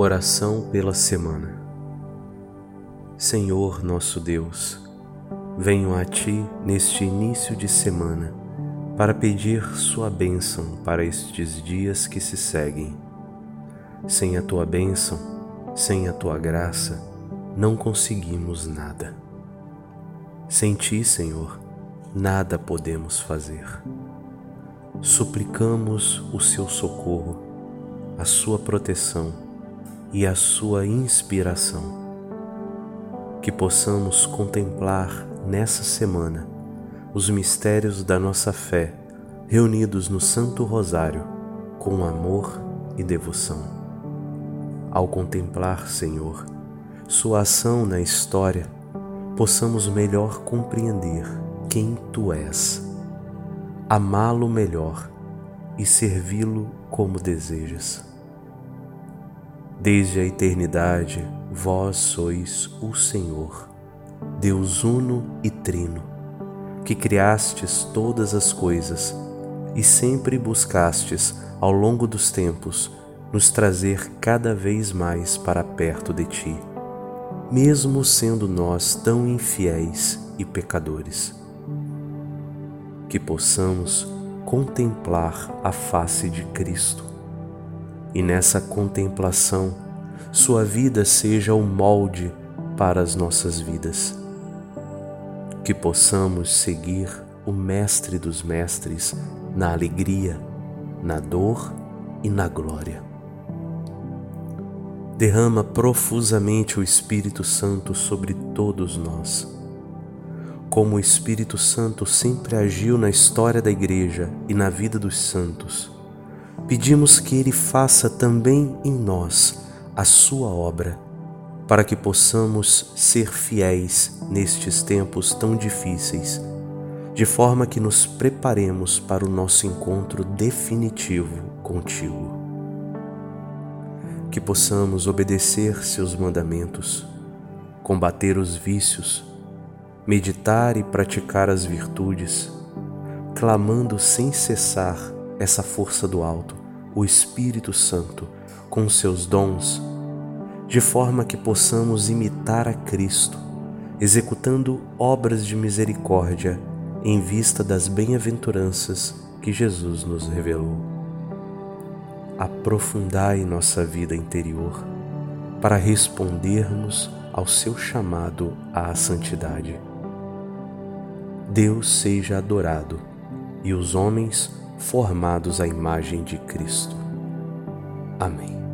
Oração pela semana. Senhor nosso Deus, venho a Ti neste início de semana para pedir Sua bênção para estes dias que se seguem. Sem a Tua bênção, sem a Tua graça, não conseguimos nada. Sem Ti, Senhor, nada podemos fazer. Suplicamos o Seu socorro, a Sua proteção e a sua inspiração. Que possamos contemplar nessa semana os mistérios da nossa fé reunidos no Santo Rosário com amor e devoção. Ao contemplar, Senhor, Sua ação na história, possamos melhor compreender quem Tu és, amá-lo melhor e servi-lo como desejas. Desde a eternidade, vós sois o Senhor, Deus uno e trino, que criastes todas as coisas e sempre buscastes, ao longo dos tempos, nos trazer cada vez mais para perto de ti, mesmo sendo nós tão infiéis e pecadores. Que possamos contemplar a face de Cristo e nessa contemplação sua vida seja o molde para as nossas vidas. Que possamos seguir o Mestre dos Mestres na alegria, na dor e na glória. Derrama profusamente o Espírito Santo sobre todos nós. Como o Espírito Santo sempre agiu na história da Igreja e na vida dos santos, pedimos que Ele faça também em nós a Sua obra, para que possamos ser fiéis nestes tempos tão difíceis, de forma que nos preparemos para o nosso encontro definitivo contigo. Que possamos obedecer Seus mandamentos, combater os vícios, meditar e praticar as virtudes, clamando sem cessar essa força do alto, o Espírito Santo, com seus dons, de forma que possamos imitar a Cristo, executando obras de misericórdia em vista das bem-aventuranças que Jesus nos revelou. Aprofundai nossa vida interior para respondermos ao seu chamado à santidade. Deus seja adorado e os homens formados à imagem de Cristo. Amém.